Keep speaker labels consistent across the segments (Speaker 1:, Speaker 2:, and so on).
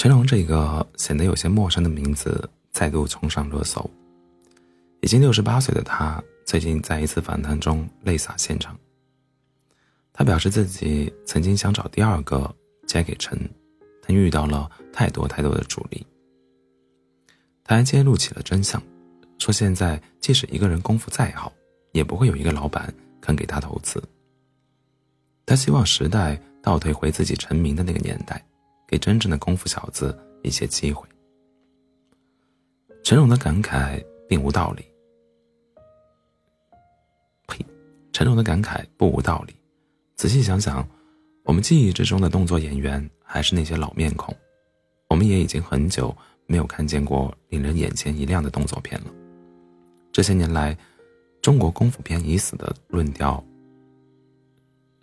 Speaker 1: 成龙这个显得有些陌生的名字再度冲上热搜。已经六十八岁的他，最近在一次访谈中泪洒现场。他表示自己曾经想找第二个嫁给陈，但遇到了太多太多的阻力。他还揭露起了真相，说现在即使一个人功夫再好，也不会有一个老板肯给他投资。他希望时代倒退回自己成名的那个年代。给真正的功夫小子一些机会。陈荣的感慨并无道理。呸！陈荣的感慨不无道理。仔细想想，我们记忆之中的动作演员还是那些老面孔，我们也已经很久没有看见过令人眼前一亮的动作片了。这些年来，中国功夫片已死的论调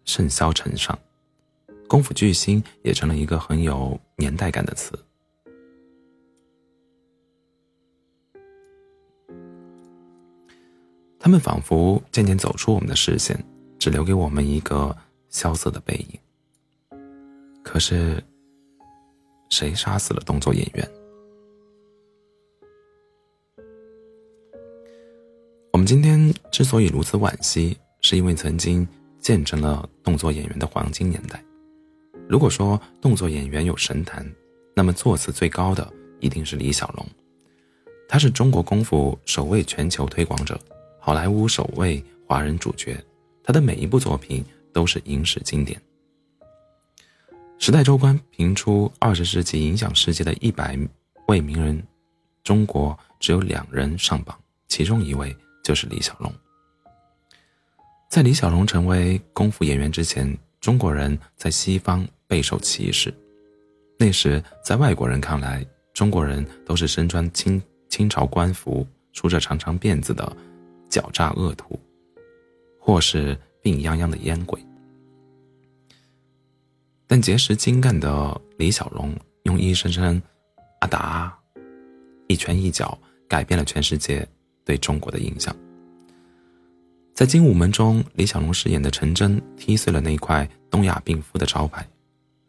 Speaker 1: 甚嚣尘上。功夫巨星也成了一个很有年代感的词。他们仿佛渐渐走出我们的视线，只留给我们一个萧瑟的背影。可是，谁杀死了动作演员？我们今天之所以如此惋惜，是因为曾经见证了动作演员的黄金年代。如果说动作演员有神坛，那么座次最高的一定是李小龙。他是中国功夫首位全球推广者，好莱坞首位华人主角。他的每一部作品都是影史经典。《时代周刊》评出二十世纪影响世界的一百位名人，中国只有两人上榜，其中一位就是李小龙。在李小龙成为功夫演员之前，中国人在西方。备受歧视。那时，在外国人看来，中国人都是身穿清清朝官服、梳着长长辫子的狡诈恶徒，或是病殃殃的烟鬼。但结识精干的李小龙，用一声声“阿达”，一拳一脚，改变了全世界对中国的印象。在《精武门》中，李小龙饰演的陈真踢碎了那块东亚病夫的招牌。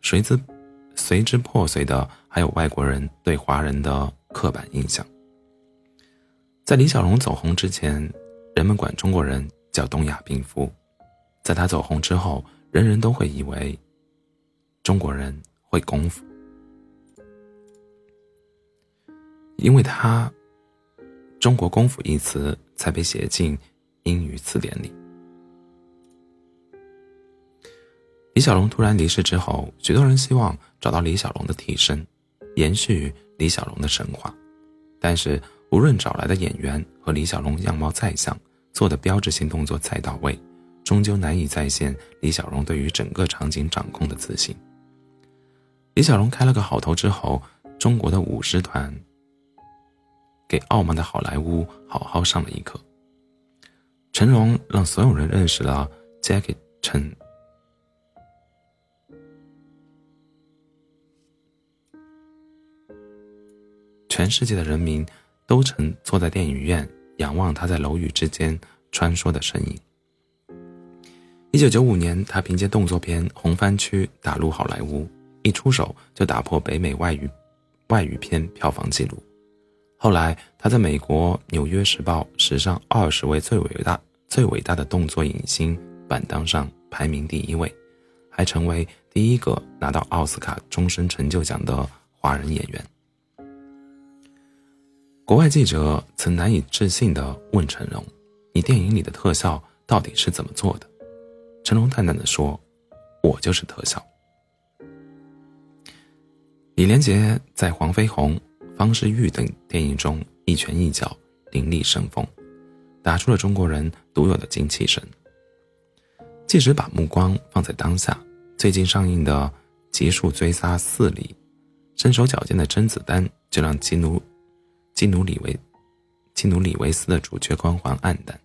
Speaker 1: 随之，随之破碎的还有外国人对华人的刻板印象。在李小龙走红之前，人们管中国人叫东亚病夫；在他走红之后，人人都会以为中国人会功夫，因为他“中国功夫”一词才被写进英语词典里。李小龙突然离世之后，许多人希望找到李小龙的替身，延续李小龙的神话。但是，无论找来的演员和李小龙样貌再像，做的标志性动作再到位，终究难以再现李小龙对于整个场景掌控的自信。李小龙开了个好头之后，中国的舞狮团给傲慢的好莱坞好好上了一课。成龙让所有人认识了 Jackie Chan。全世界的人民都曾坐在电影院仰望他在楼宇之间穿梭的身影。一九九五年，他凭借动作片《红番区》打入好莱坞，一出手就打破北美外语外语片票房纪录。后来，他在美国《纽约时报》史上二十位最伟大最伟大的动作影星榜单上排名第一位，还成为第一个拿到奥斯卡终身成就奖的华人演员。国外记者曾难以置信地问成龙：“你电影里的特效到底是怎么做的？”成龙淡淡的说：“我就是特效。”李连杰在《黄飞鸿》《方世玉》等电影中一拳一脚凌厉生风，打出了中国人独有的精气神。即使把目光放在当下，最近上映的《极速追杀四》里，身手矫健的甄子丹就让基努。基努里维，基努里维斯的主角光环黯淡。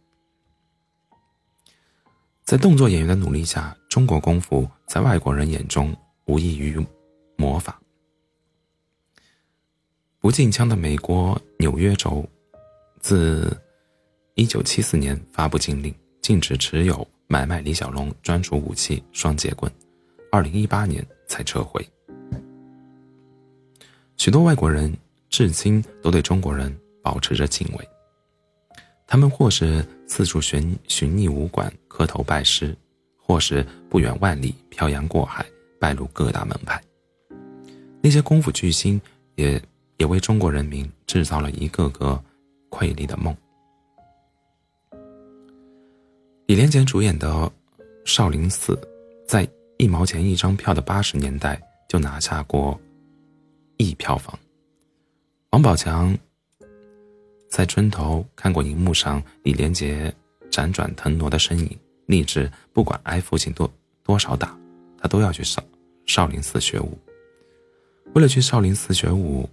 Speaker 1: 在动作演员的努力下，中国功夫在外国人眼中无异于魔法。不禁枪的美国纽约州，自一九七四年发布禁令，禁止持有买卖李小龙专属武器双截棍，二零一八年才撤回。许多外国人至今都对中国人保持着敬畏，他们或是四处寻寻觅武馆磕头拜师，或是不远万里漂洋过海拜入各大门派。那些功夫巨星也也为中国人民制造了一个个瑰丽的梦。李连杰主演的《少林寺》在一毛钱一张票的八十年代就拿下过亿票房。王宝强在村头看过荧幕上李连杰辗转腾挪的身影，立志不管挨父亲多多少打，他都要去少少林寺学武。为了去少林寺学武，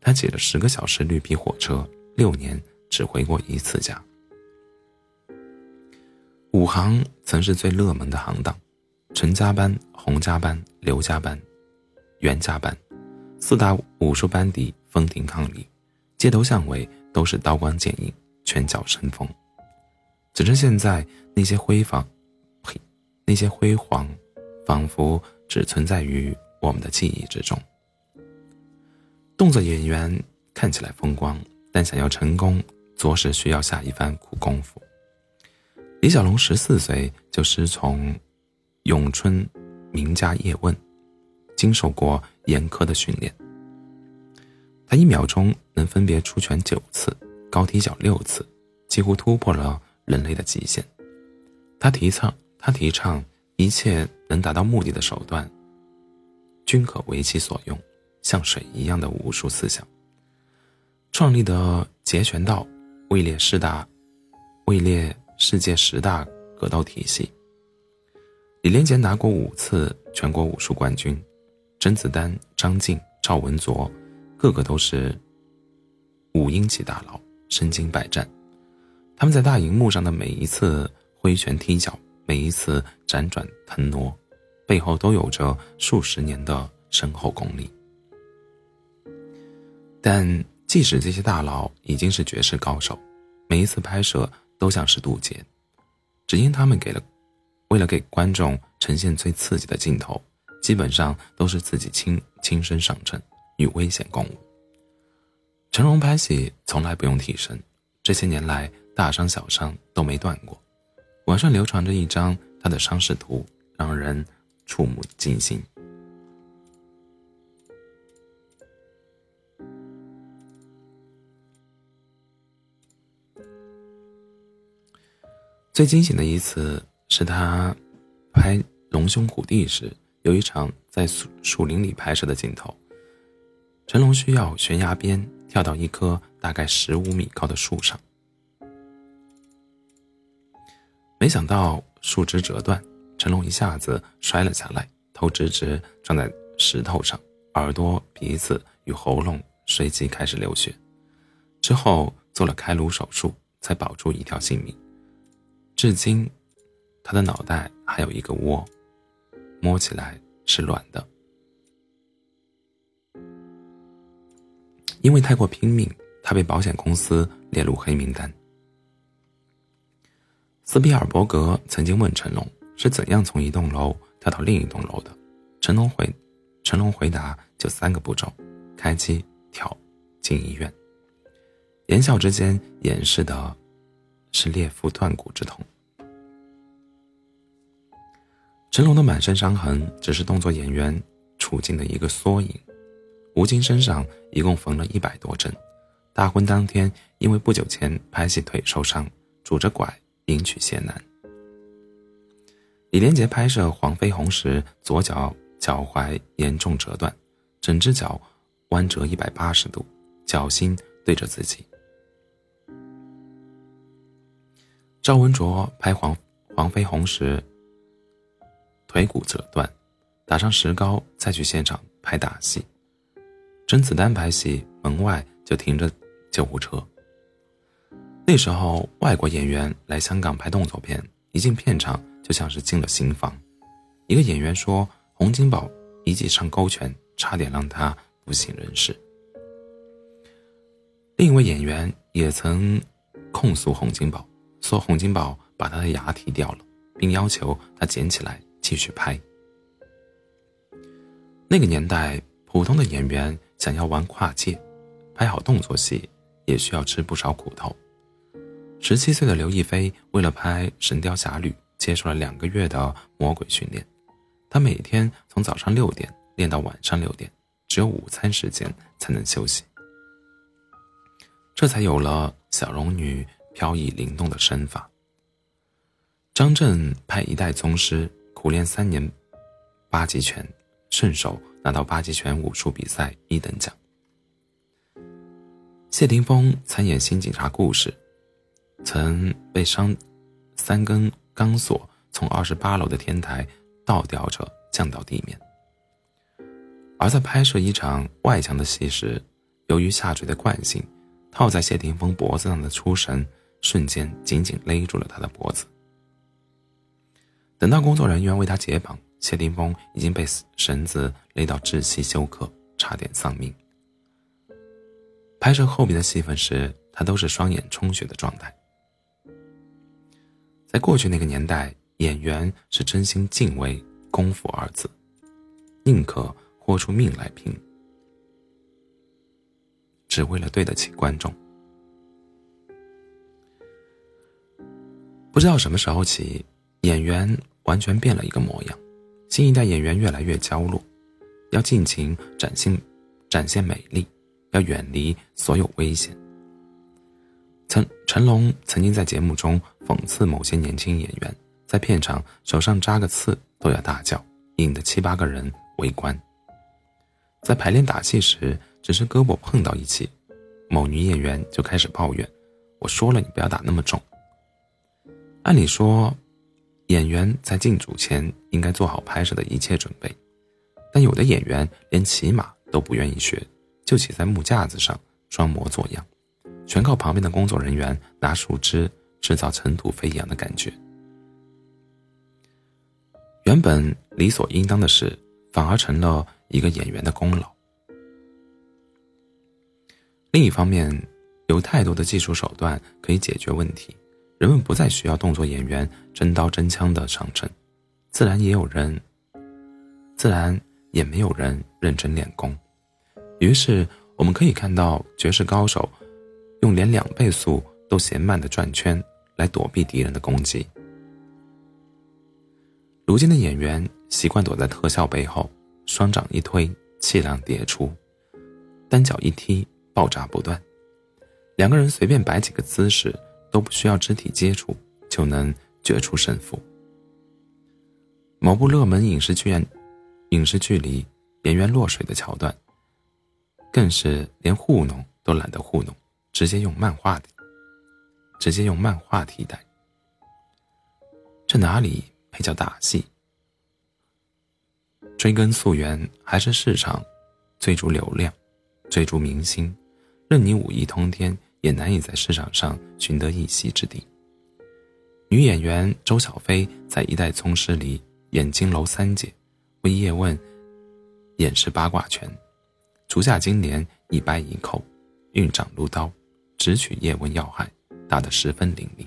Speaker 1: 他挤了十个小时绿皮火车，六年只回过一次家。武行曾是最热门的行当，陈家班、洪家班、刘家班、袁家班，四大武术班底分庭抗礼，街头巷尾都是刀光剑影、拳脚生风。只是现在那些辉煌，呸，那些辉煌，仿佛只存在于我们的记忆之中。动作演员看起来风光，但想要成功，着实需要下一番苦功夫。李小龙十四岁就师从咏春名家叶问，经受过严苛的训练。他一秒钟能分别出拳九次，高踢脚六次，几乎突破了人类的极限。他提倡他提倡一切能达到目的的手段，均可为其所用，像水一样的武术思想。创立的截拳道位列十大，位列。世界十大格斗体系，李连杰拿过五次全国武术冠军，甄子丹、张晋、赵文卓，个个都是武英级大佬，身经百战。他们在大荧幕上的每一次挥拳踢脚，每一次辗转腾挪，背后都有着数十年的深厚功力。但即使这些大佬已经是绝世高手，每一次拍摄。都像是渡劫，只因他们给了，为了给观众呈现最刺激的镜头，基本上都是自己亲亲身上阵，与危险共舞。成龙拍戏从来不用替身，这些年来大伤小伤都没断过。网上流传着一张他的伤势图，让人触目惊心。最惊险的一次是他拍《龙兄虎弟》时，有一场在树树林里拍摄的镜头。成龙需要悬崖边跳到一棵大概十五米高的树上，没想到树枝折断，成龙一下子摔了下来，头直直撞在石头上，耳朵、鼻子与喉咙随即开始流血。之后做了开颅手术，才保住一条性命。至今，他的脑袋还有一个窝，摸起来是软的。因为太过拼命，他被保险公司列入黑名单。斯皮尔伯格曾经问成龙是怎样从一栋楼跳到另一栋楼的，成龙回，成龙回答就三个步骤：开机、跳、进医院。言笑之间掩饰的。是裂腹断骨之痛。成龙的满身伤痕只是动作演员处境的一个缩影。吴京身上一共缝了一百多针。大婚当天，因为不久前拍戏腿受伤，拄着拐迎娶谢楠。李连杰拍摄《黄飞鸿》时，左脚脚踝严重折断，整只脚弯折一百八十度，脚心对着自己。赵文卓拍《黄黄飞鸿》时，腿骨折断，打上石膏再去现场拍打戏。甄子丹拍戏，门外就停着救护车。那时候，外国演员来香港拍动作片，一进片场就像是进了刑房。一个演员说：“洪金宝一记上勾拳，差点让他不省人事。”另一位演员也曾控诉洪金宝。说洪金宝把他的牙踢掉了，并要求他捡起来继续拍。那个年代，普通的演员想要玩跨界，拍好动作戏，也需要吃不少苦头。十七岁的刘亦菲为了拍《神雕侠侣》，接受了两个月的魔鬼训练。她每天从早上六点练到晚上六点，只有午餐时间才能休息。这才有了小龙女飘逸灵动的身法。张震拍《一代宗师》，苦练三年八极拳，顺手拿到八极拳武术比赛一等奖。谢霆锋参演《新警察故事》，曾被伤三根钢索从二十八楼的天台倒吊着降到地面。而在拍摄一场外墙的戏时，由于下坠的惯性。套在谢霆锋脖子上的粗绳瞬间紧紧勒住了他的脖子。等到工作人员为他解绑，谢霆锋已经被绳子勒到窒息休克，差点丧命。拍摄后面的戏份时，他都是双眼充血的状态。在过去那个年代，演员是真心敬畏“功夫”二字，宁可豁出命来拼。只为了对得起观众。不知道什么时候起，演员完全变了一个模样。新一代演员越来越娇弱，要尽情展现展现美丽，要远离所有危险。曾成龙曾经在节目中讽刺某些年轻演员，在片场手上扎个刺都要大叫，引得七八个人围观。在排练打戏时。只是胳膊碰到一起，某女演员就开始抱怨：“我说了，你不要打那么重。”按理说，演员在进组前应该做好拍摄的一切准备，但有的演员连骑马都不愿意学，就骑在木架子上装模作样，全靠旁边的工作人员拿树枝制造尘土飞扬的感觉。原本理所应当的事，反而成了一个演员的功劳。另一方面，有太多的技术手段可以解决问题，人们不再需要动作演员真刀真枪的上阵，自然也有人，自然也没有人认真练功。于是，我们可以看到绝世高手用连两倍速都嫌慢的转圈来躲避敌人的攻击。如今的演员习惯躲在特效背后，双掌一推，气量叠出，单脚一踢。爆炸不断，两个人随便摆几个姿势都不需要肢体接触就能决出胜负。某部热门影视剧影视剧里演员落水的桥段，更是连糊弄都懒得糊弄，直接用漫画的，直接用漫画替代。这哪里配叫打戏？追根溯源，还是市场追逐流量，追逐明星。任你武艺通天，也难以在市场上寻得一席之地。女演员周小菲在《一代宗师》里演金楼三姐，为叶问演示八卦拳，足下金莲一掰一扣，运掌如刀，直取叶问要害，打得十分凌厉。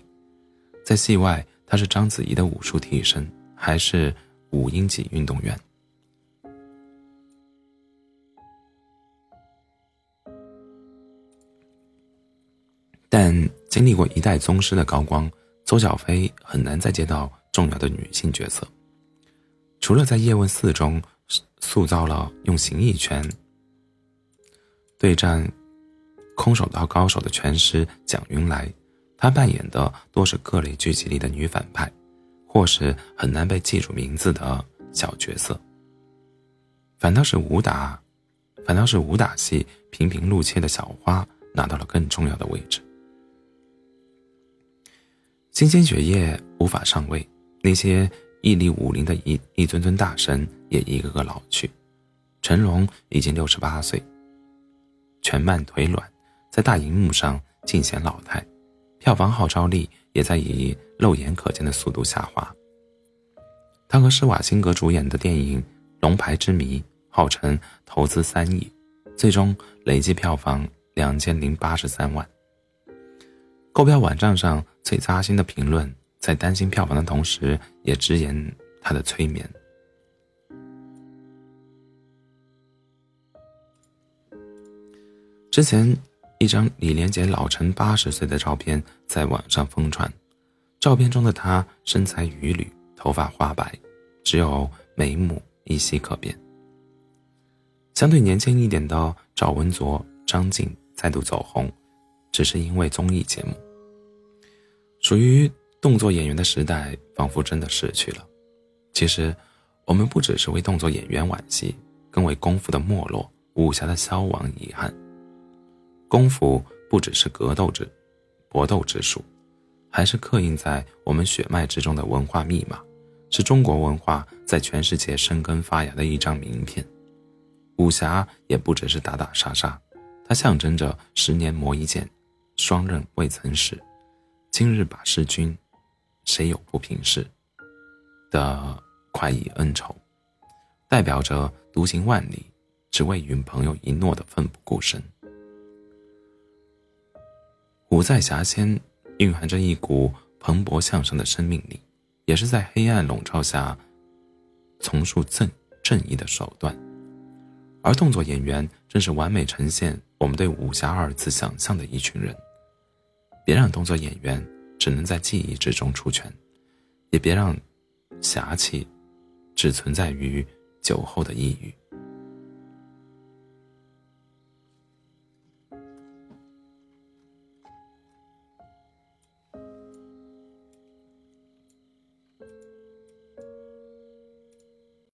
Speaker 1: 在戏外，她是章子怡的武术替身，还是五英级运动员。但经历过一代宗师的高光，周小菲很难再接到重要的女性角色。除了在《叶问四》中塑造了用形意拳对战空手道高手的拳师蒋云来，她扮演的多是各类剧集里的女反派，或是很难被记住名字的小角色。反倒是武打，反倒是武打戏频频露怯的小花拿到了更重要的位置。新鲜血液无法上位，那些屹立武林的一一尊尊大神也一个个老去。成龙已经六十八岁，拳慢腿软，在大荧幕上尽显老态，票房号召力也在以肉眼可见的速度下滑。他和施瓦辛格主演的电影《龙牌之谜》号称投资三亿，最终累计票房两千零八十三万。购票网站上最扎心的评论在担心票房的同时，也直言他的催眠。之前，一张李连杰老成八十岁的照片在网上疯传，照片中的他身材褴褛，头发花白，只有眉目依稀可辨。相对年轻一点的赵文卓、张晋再度走红，只是因为综艺节目。属于动作演员的时代，仿佛真的逝去了。其实，我们不只是为动作演员惋惜，更为功夫的没落、武侠的消亡遗憾。功夫不只是格斗之搏斗之术，还是刻印在我们血脉之中的文化密码，是中国文化在全世界生根发芽的一张名片。武侠也不只是打打杀杀，它象征着十年磨一剑，双刃未曾使，今日把弑君，谁有不平事？的快意恩仇，代表着独行万里，只为与朋友一诺的奋不顾身。武在侠仙蕴含着一股蓬勃向上的生命力，也是在黑暗笼罩下从述正正义的手段。而动作演员正是完美呈现我们对武侠二字想象的一群人。别让动作演员只能在记忆之中出拳，也别让侠气只存在于酒后的抑郁。